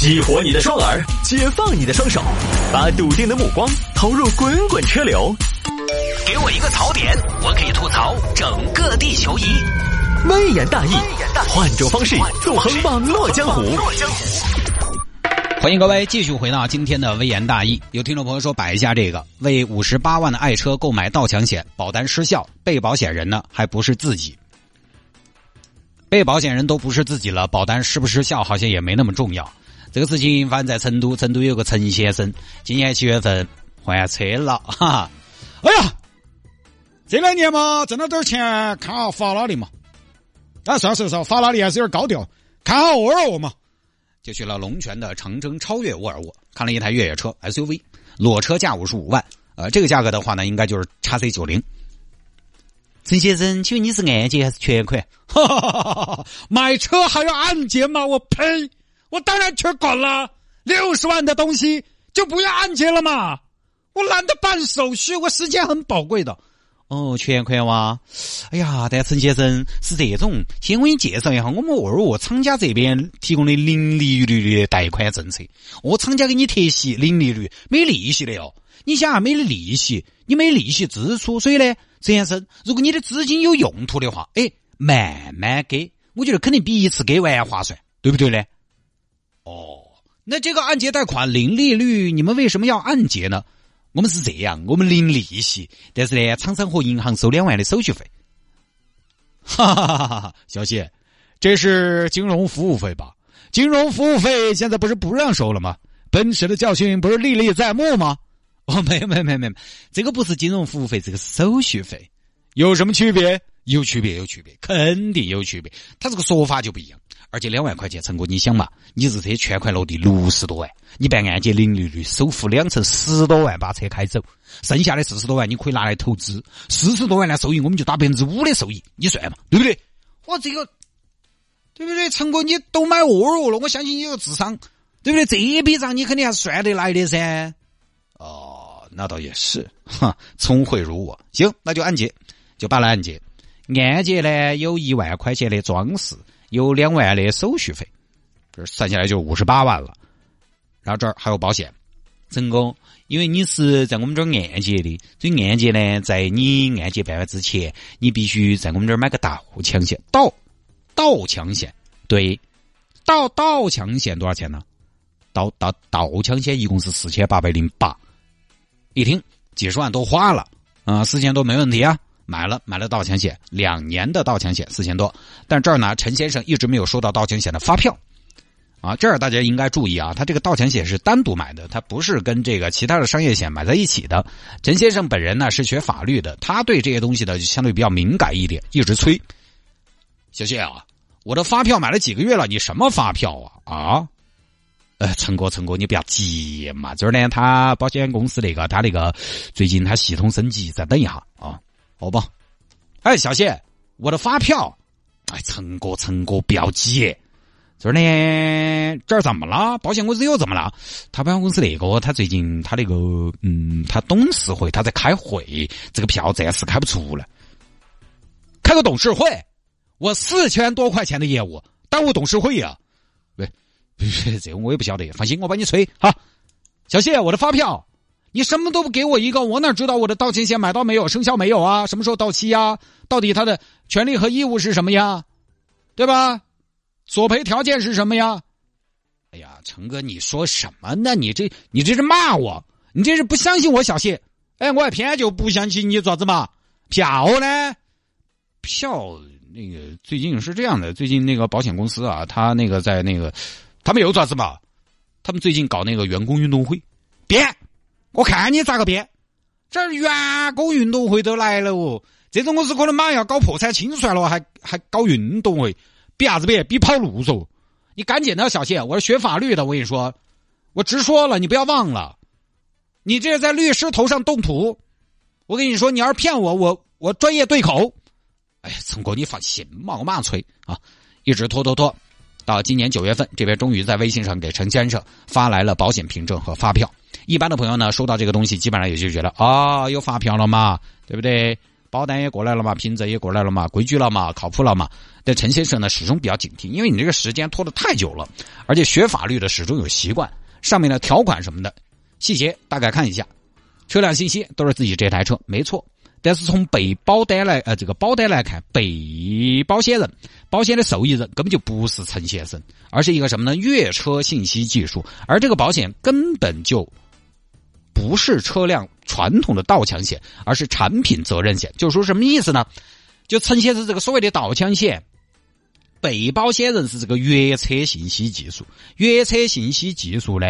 激活你的双耳，解放你的双手，把笃定的目光投入滚滚车流。给我一个槽点，我可以吐槽整个地球仪。微言大义，换种方式纵横网络江湖。欢迎各位继续回到今天的微言大义。有听众朋友说摆一下这个，为五十八万的爱车购买盗抢险，保单失效，被保险人呢还不是自己。被保险人都不是自己了，保单失不失效好像也没那么重要。这个事情发生在成都，成都有个陈先生，今年七月份换车了，哈哈。哎呀，这两年嘛挣了点钱，看下法拉利嘛。啊，算了算，法拉利还是有点高调，看下沃尔沃嘛。就去了龙泉的长征超越沃尔沃，看了一台越野车 SUV，裸车价五十五万，呃，这个价格的话呢，应该就是叉 C 九零。陈先生，请问你是按揭还是全款？买车还要按揭吗？我呸！我当然全款了，六十万的东西就不要按揭了嘛！我懒得办手续，我时间很宝贵的。哦，全款哇！哎呀，但陈先生是这种，先我给你介绍一下我们沃尔沃厂家这边提供的零利率的贷款政策。我厂家给你贴息，零利率，没利息的哦。你想啊，没利息，你没利息支出，所以呢？陈先生，如果你的资金有用途的话，哎，慢慢给，我觉得肯定比一次给完划算，对不对呢？那这个按揭贷款零利率，你们为什么要按揭呢？我们是这样，我们零利息，但是呢，厂商和银行收两万的手续费。哈哈哈哈哈！小谢，这是金融服务费吧？金融服务费现在不是不让收了吗？奔驰的教训不是历历在目吗？哦，没有没有没有没有，这个不是金融服务费，这个是手续费，有什么区别？有区别，有区别，肯定有区别。他这个说法就不一样。而且两万块钱，陈哥，你想嘛？你这车全款落地六十多万，你办按揭零利率，首付两成十多万把车开走，剩下的四十多万你可以拿来投资，四十多万的收益我们就打百分之五的收益，你算嘛，对不对？我这个，对不对？陈哥，你都买沃尔沃了，我相信你有智商，对不对？这一笔账你肯定还是算得来的噻。哦。那倒也是，哈，聪慧如我。行，那就按揭，就办了按揭。按揭呢，有一万块钱的装饰，有两万的手续费，这算下来就五十八万了。然后这儿还有保险，成功，因为你是在我们这儿按揭的，所以按揭呢，在你按揭办完之前，你必须在我们这儿买个盗抢险。盗盗抢险，对，盗盗抢险多少钱呢？盗盗盗抢险一共是四千八百零八。一听几十万都花了啊，四千多没问题啊，买了买了盗抢险，两年的盗抢险四千多，但这儿呢，陈先生一直没有收到盗抢险的发票啊，这儿大家应该注意啊，他这个盗抢险是单独买的，他不是跟这个其他的商业险买在一起的。陈先生本人呢是学法律的，他对这些东西呢就相对比较敏感一点，一直催小谢啊，我的发票买了几个月了，你什么发票啊啊？呃，陈哥，陈哥，你不要急嘛。这儿呢，他保险公司那个，他那个最近他系统升级，再等一下啊，好吧？哎，小谢，我的发票。哎，陈哥，陈哥，不要急。这儿呢，这儿怎么了？保险公司又怎么了？他保险公司那个，他最近他那个，嗯，他董事会他在开会，这个票暂时开不出来。开个董事会，我四千多块钱的业务，耽误董事会呀？喂。这个我也不晓得，放心，我帮你催哈。小谢，我的发票，你什么都不给我一个，我哪知道我的到期险买到没有，生效没有啊？什么时候到期呀？到底他的权利和义务是什么呀？对吧？索赔条件是什么呀？哎呀，成哥，你说什么呢？你这你这是骂我？你这是不相信我，小谢？哎，我还偏就不相信你，爪子嘛？票呢？票那个最近是这样的，最近那个保险公司啊，他那个在那个。他们又咋子嘛？他们最近搞那个员工运动会，别，我看你咋个编？这儿员工运动会都来了哦，这种公司可能马上要搞破产清算了，还还搞运动会，比啥子比？比跑路嗦！你赶紧的，小谢，我是学法律的，我跟你说，我直说了，你不要忘了，你这是在律师头上动土。我跟你说，你要是骗我，我我专业对口。哎呀，陈哥，你放心嘛，我马上催啊，一直拖拖拖。到今年九月份，这边终于在微信上给陈先生发来了保险凭证和发票。一般的朋友呢，收到这个东西，基本上也就觉得啊，有发票了嘛，对不对？保单也过来了嘛，凭证也过来了嘛，规矩了嘛，靠谱了嘛。但陈先生呢，始终比较警惕，因为你这个时间拖得太久了，而且学法律的始终有习惯，上面的条款什么的细节大概看一下，车辆信息都是自己这台车，没错。但是从被保单来，呃，这个保单来看，被保险人、保险的受益人根本就不是陈先生，而是一个什么呢？越车信息技术，而这个保险根本就不是车辆传统的盗抢险，而是产品责任险。就是说什么意思呢？就陈先生这个所谓的盗抢险，被保险人是这个越车信息技术，越车信息技术呢？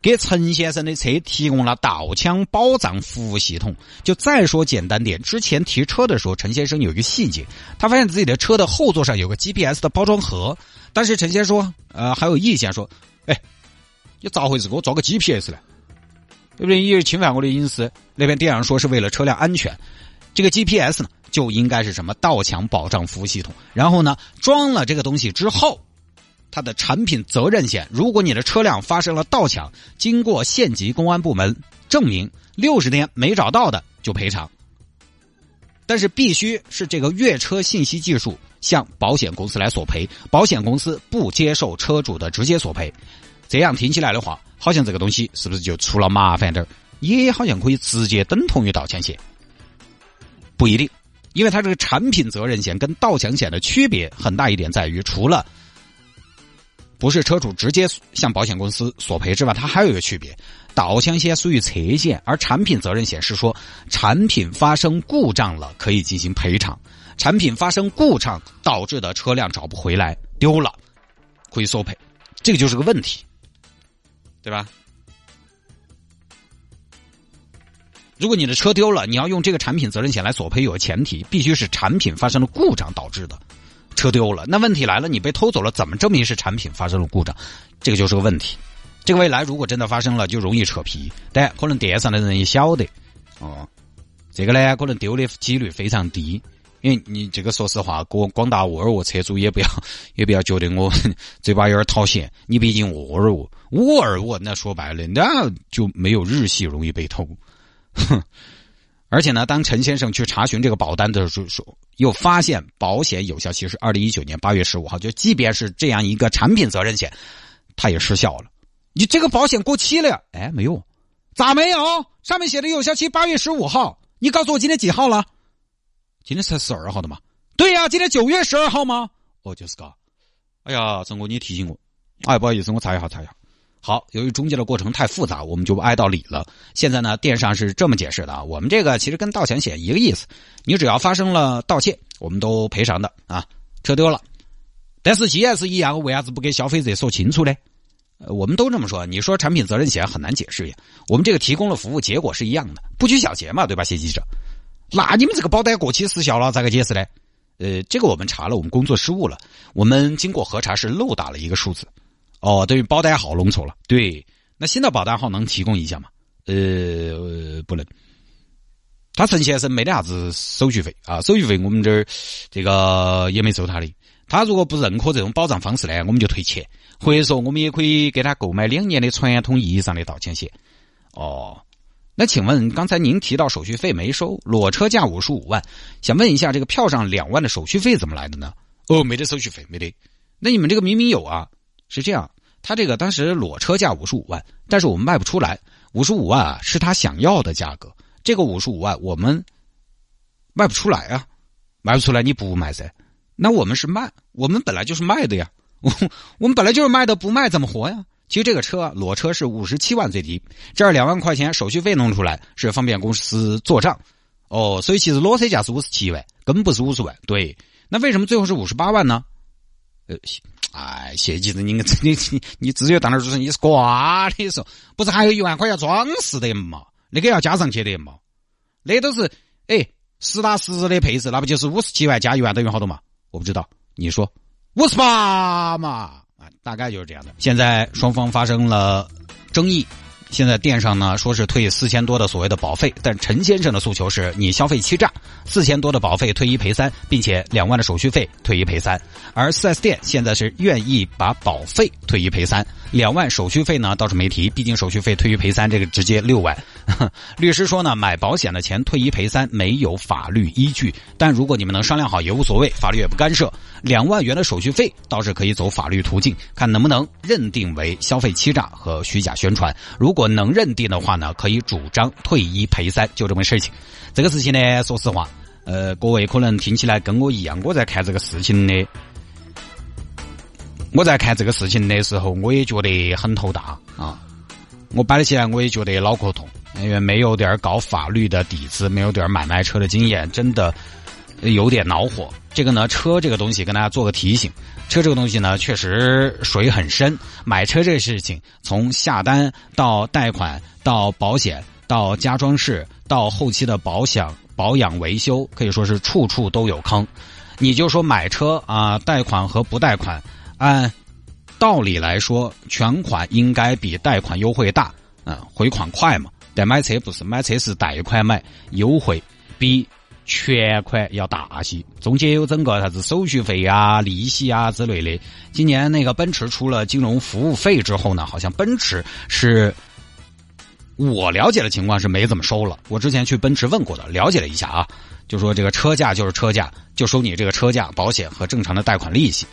给陈先生的车提供了盗抢保障服务系统。就再说简单点，之前提车的时候，陈先生有一个细节，他发现自己的车的后座上有个 GPS 的包装盒。但是陈先生说，呃，还有意见说，哎，你咋回事？给我装个 GPS 呢？对不对？因为侵犯我的隐私。那边店长说是为了车辆安全，这个 GPS 呢就应该是什么盗抢保障服务系统。然后呢，装了这个东西之后。它的产品责任险，如果你的车辆发生了盗抢，经过县级公安部门证明，六十天没找到的就赔偿。但是必须是这个越车信息技术向保险公司来索赔，保险公司不接受车主的直接索赔。这样听起来的话，好像这个东西是不是就出了麻烦点儿？也好像可以直接等同于盗抢险，不一定，因为它这个产品责任险跟盗抢险的区别很大一点在于，除了不是车主直接向保险公司索赔之外，它还有一个区别：导向险属于车险，而产品责任险是说产品发生故障了可以进行赔偿，产品发生故障导致的车辆找不回来丢了可以索赔，这个就是个问题，对吧？如果你的车丢了，你要用这个产品责任险来索赔，有个前提，必须是产品发生了故障导致的。车丢了，那问题来了，你被偷走了，怎么证明是产品发生了故障？这个就是个问题。这个未来如果真的发生了，就容易扯皮。但可能店上的人也晓得，哦，这个呢，可能丢的几率非常低。因为你这个说实话，广广大沃尔沃车主也不要也不要觉得我嘴巴有点讨嫌。你毕竟沃尔沃，沃尔沃那说白了，那就没有日系容易被偷。哼。而且呢，当陈先生去查询这个保单的时候，又发现保险有效期是二零一九年八月十五号，就即便是这样一个产品责任险，它也失效了。你这个保险过期了呀？哎，没有，咋没有？上面写的有效期八月十五号，你告诉我今天几号了？今天才十二号的嘛？对呀，今天九月十二号吗？哦，就是个。哎呀，陈哥，你提醒我，哎，不好意思，我查一下，查一下。好，由于中介的过程太复杂，我们就不挨到理了。现在呢，电商是这么解释的啊，我们这个其实跟盗抢险一个意思，你只要发生了盗窃，我们都赔偿的啊。车丢了，但是既然是一样，为啥子不给消费者说清楚呢？呃，我们都这么说，你说产品责任险很难解释呀。我们这个提供了服务，结果是一样的，不拘小节嘛，对吧，谢记者？那你们这个保单过期失效了，咋个解释呢？呃，这个我们查了，我们工作失误了，我们经过核查是漏打了一个数字。哦，等于保单号弄错了。对，那新的保单号能提供一下吗？呃，不能。他陈先生没得啥子手续费啊，手续费我们这儿这个也没收他的。他如果不认可这种保障方式呢，我们就退钱，或者说我们也可以给他购买两年的传统意义上的盗抢险。哦，那请问刚才您提到手续费没收，裸车价五十五万，想问一下这个票上两万的手续费怎么来的呢？哦，没得手续费，没得。那你们这个明明有啊？是这样，他这个当时裸车价五十五万，但是我们卖不出来，五十五万啊是他想要的价格，这个五十五万我们卖不出来啊，卖不出来你不卖噻，那我们是卖，我们本来就是卖的呀，我我们本来就是卖的，不卖怎么活呀？其实这个车裸车是五十七万最低，这两万块钱手续费弄出来是方便公司做账，哦，所以其实裸车价是五十七万，根本不是五十万，对，那为什么最后是五十八万呢？哎，谢记者，你 你你你只有当那主持人，你是瓜的说，不是还有一万块要装饰的嘛？那个要加上去的嘛？那都是哎实打实的配置，那不就是五十七万加一万等于好多嘛？我不知道，你说五十八嘛？啊，大概就是这样的。现在双方发生了争议，现在店上呢说是退四千多的所谓的保费，但陈先生的诉求是你消费欺诈，四千多的保费退一赔三，并且两万的手续费退一赔三。而 4S 店现在是愿意把保费退一赔三，两万手续费呢倒是没提，毕竟手续费退一赔三这个直接六万。律师说呢，买保险的钱退一赔三没有法律依据，但如果你们能商量好也无所谓，法律也不干涉。两万元的手续费倒是可以走法律途径，看能不能认定为消费欺诈和虚假宣传。如果如果能认定的话呢，可以主张退一赔三，就这么事情。这个事情呢，说实话，呃，各位可能听起来跟我一样，我在看这个事情的，我在看这个事情的时候，我也觉得很头大啊。我摆起来，我也觉得脑壳痛，因为没有点搞法律的底子，没有点买卖车的经验，真的有点恼火。这个呢，车这个东西跟大家做个提醒，车这个东西呢，确实水很深。买车这个事情，从下单到贷款到保险到加装饰到后期的保险保养维修，可以说是处处都有坑。你就说买车啊，贷款和不贷款，按。道理来说，全款应该比贷款优惠大，嗯，回款快嘛。但买车不是，买车是贷款买，优惠比全款要大些。中间有整个啥子手续费啊、利息啊之类的。今年那个奔驰出了金融服务费之后呢，好像奔驰是，我了解的情况是没怎么收了。我之前去奔驰问过的，了解了一下啊，就说这个车价就是车价，就收你这个车价、保险和正常的贷款利息。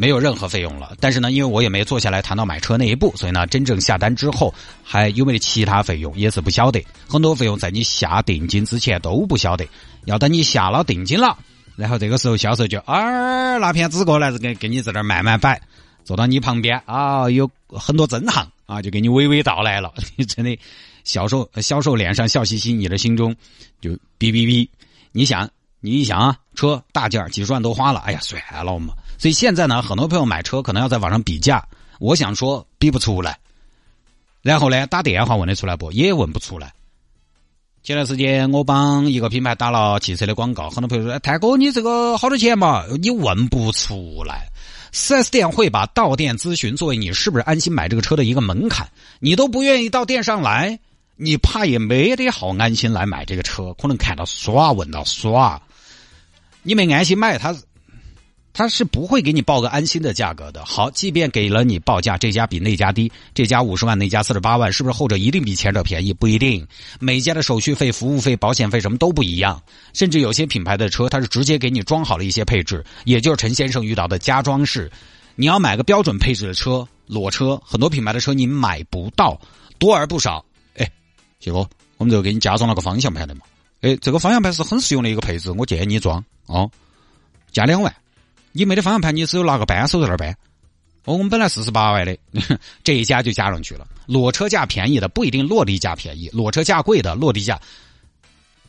没有任何费用了，但是呢，因为我也没坐下来谈到买车那一步，所以呢，真正下单之后还有没得其他费用也是不晓得。很多费用在你下定金之前都不晓得，要等你下了定金了，然后这个时候销售就啊拿片纸过来，给给你在那儿慢慢摆，坐到你旁边啊，有很多真行啊，就给你娓娓道来了。你真的销售销售脸上笑嘻嘻，你的心中就哔哔哔。你想，你一想啊，车大件几十万都花了，哎呀，算了嘛。所以现在呢，很多朋友买车可能要在网上比价，我想说比不出来。然后呢，打电话问得出来不？也问不出来。前段时间我帮一个品牌打了汽车的广告，很多朋友说：“哎泰哥，你这个好多钱嘛？”你问不出来。四 S 店会把到店咨询作为你是不是安心买这个车的一个门槛，你都不愿意到店上来，你怕也没得好安心来买这个车，可能看到耍，问到耍，你没安心买他是。他是不会给你报个安心的价格的。好，即便给了你报价，这家比那家低，这家五十万，那家四十八万，是不是后者一定比前者便宜？不一定。每家的手续费、服务费、保险费什么都不一样。甚至有些品牌的车，它是直接给你装好了一些配置，也就是陈先生遇到的加装饰。你要买个标准配置的车，裸车，很多品牌的车你买不到，多而不少。哎，谢哥，我们这个给你加装了个方向盘的嘛？哎，这个方向盘是很实用的一个配置，我建议你装哦，加两万。你没得方向盘，你只有拿个扳手在那儿扳。哦，我们本来四十八万的，这一家就加上去了。裸车价便宜的不一定落地价便宜，裸车价贵的落地价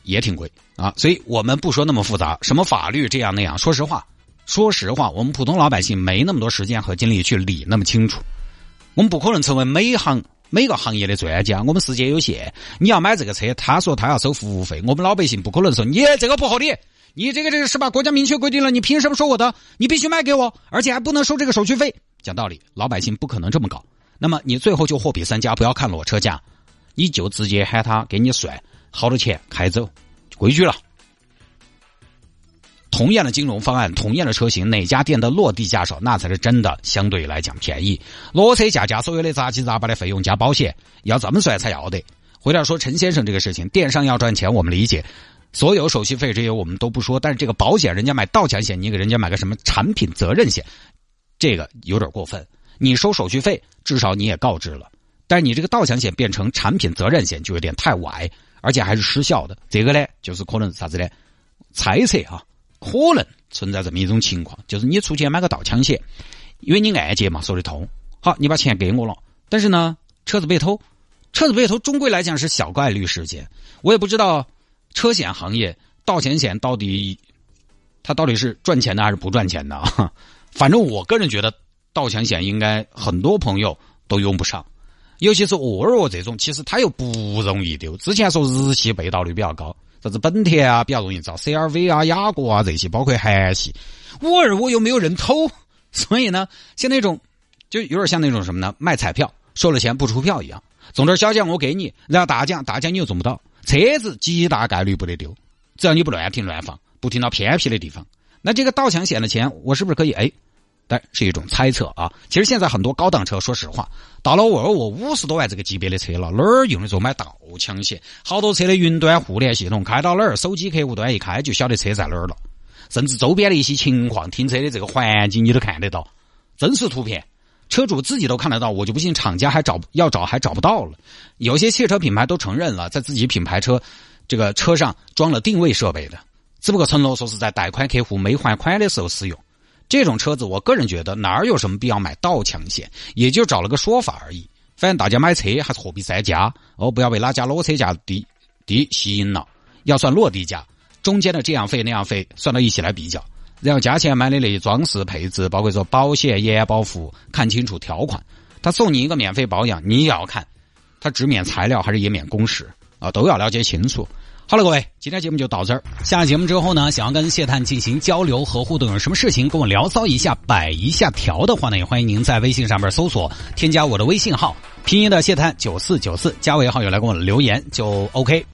也挺贵啊。所以我们不说那么复杂，什么法律这样那样。说实话，说实话，我们普通老百姓没那么多时间和精力去理那么清楚。我们不可能成为每行每个行业的专家，我们时间有限。你要买这个车，他说他要收服务费，我们老百姓不可能说你这个不合理。你这个这个是吧？国家明确规定了，你凭什么收我的？你必须卖给我，而且还不能收这个手续费。讲道理，老百姓不可能这么搞。那么你最后就货比三家，不要看裸车价，你就直接喊他给你算好多钱开走，规矩了。同样的金融方案，同样的车型，哪家店的落地价少，那才是真的相对来讲便宜。裸车价加所有的杂七杂八的费用加保险，要这么算才要得。回来说陈先生这个事情，电商要赚钱，我们理解。所有手续费这些我们都不说，但是这个保险，人家买盗抢险，你给人家买个什么产品责任险，这个有点过分。你收手续费，至少你也告知了，但是你这个盗抢险变成产品责任险就有点太歪，而且还是失效的。这个呢，就是可能啥子呢？猜测哈，可能存在这么一种情况，就是你出钱买个盗抢险，因为你按揭嘛说得通，好，你把钱给我了，但是呢，车子被偷，车子被偷，终归来讲是小概率事件，我也不知道。车险行业盗抢险到底，它到底是赚钱的还是不赚钱的啊？反正我个人觉得盗抢险应该很多朋友都用不上，尤其是沃尔沃这种，其实它又不容易丢。之前说日系被盗率比较高，啥子本田啊比较容易遭，CRV 啊、雅阁啊这些，包括韩系，沃尔沃又没有人偷，所以呢，像那种就有点像那种什么呢？卖彩票收了钱不出票一样，中点小奖我给你，然后大奖大奖你又中不到。车子极大概率不得丢，只要你不乱停乱放，不停到偏僻的地方，那这个盗抢险的钱我是不是可以？哎，但是一种猜测啊。其实现在很多高档车，说实话，到了沃尔沃五十多万这个级别的车了，哪儿用得着买盗抢险？好多车的云端互联系统开到哪儿，手机客户端一开就晓得车在哪儿了，甚至周边的一些情况、停车的这个环境你都看得到，真实图片。车主自己都看得到，我就不信厂家还找要找还找不到了。有些汽车品牌都承认了，在自己品牌车这个车上装了定位设备的，只不过承诺说是在贷款客户没还款的时候使用。这种车子，我个人觉得哪儿有什么必要买盗抢险，也就找了个说法而已。反正大家买车还是货比三家哦，不要被哪家裸车价低低吸引了，要算落地价，中间的这样费那样费算到一起来比较。然后加钱买的那些装饰配置，包括说保险、延保服务，看清楚条款。他送你一个免费保养，你也要看，他只免材料还是也免工时啊，都要了解清楚。好了，各位，今天节目就到这儿。下节目之后呢，想要跟谢探进行交流和互动，有什么事情跟我聊骚一下、摆一下条的话呢，也欢迎您在微信上面搜索添加我的微信号，拼音的谢探九四九四，加为好友来跟我留言就 OK。